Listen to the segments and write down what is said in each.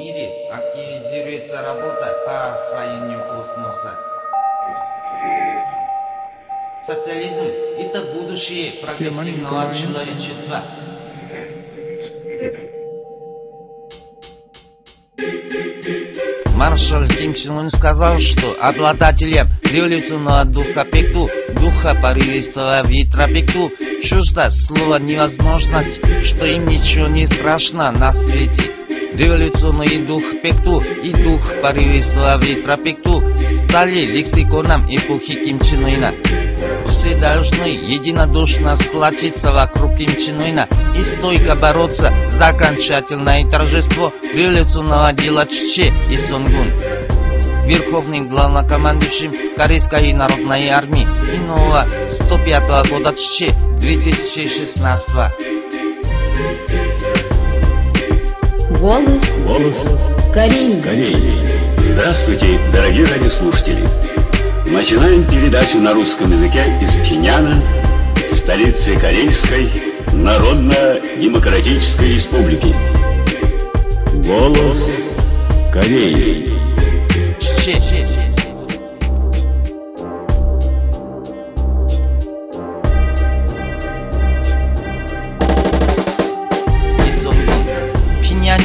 мире активизируется работа по освоению космоса. Социализм – это будущее прогрессивного человечества. Маршал Ким Чен Ын сказал, что обладателям революционного духа Пекту, духа порывистого ветра Пекту, чуждо слово невозможность, что им ничего не страшно на свете. Революционный дух Пекту и дух порывистого ветра Пекту стали лексиконом эпохи Ким Чен Ына. Все должны единодушно сплотиться вокруг Ким Чен Ына и стойко бороться за окончательное торжество революционного дела Чче и Сонгун. Верховным главнокомандующим Корейской народной армии и нового 105 года Чче 2016 Голос, Голос Кореи. Кореи. Здравствуйте, дорогие радиослушатели. Начинаем передачу на русском языке из Пхеньяна, столицы Корейской Народно-Демократической Республики. Голос Кореи.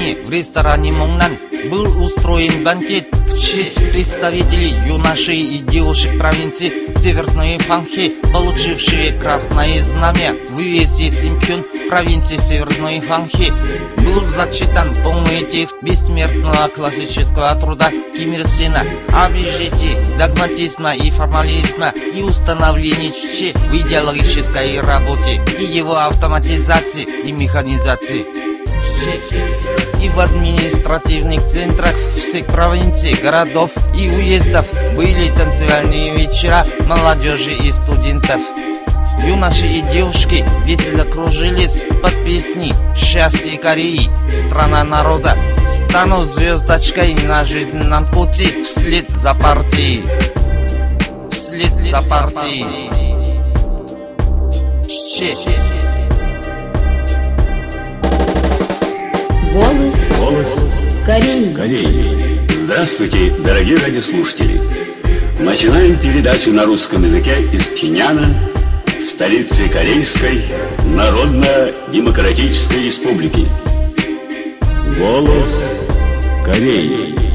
Пхеньяне в ресторане Мongnan был устроен банкет в честь представителей юношей и девушек провинции Северной Фанхи, получившие красное знамя в уезде Симпхюн провинции Северной Фанхи. Был зачитан полный текст бессмертного классического труда Ким Ир Сена о бюджете догматизма и формализма и установлении Чче в идеологической работе и его автоматизации и механизации. Чче и в административных центрах всех провинций, городов и уездов были танцевальные вечера молодежи и студентов. Юноши и девушки весело кружились под песни «Счастье Кореи», «Страна народа», «Стану звездочкой на жизненном пути вслед за партией». Вслед за партией. Чче. Кореи. Кореи. Здравствуйте, дорогие радиослушатели. Начинаем передачу на русском языке из Пхеньяна, столицы Корейской Народно-Демократической Республики. Голос Кореи.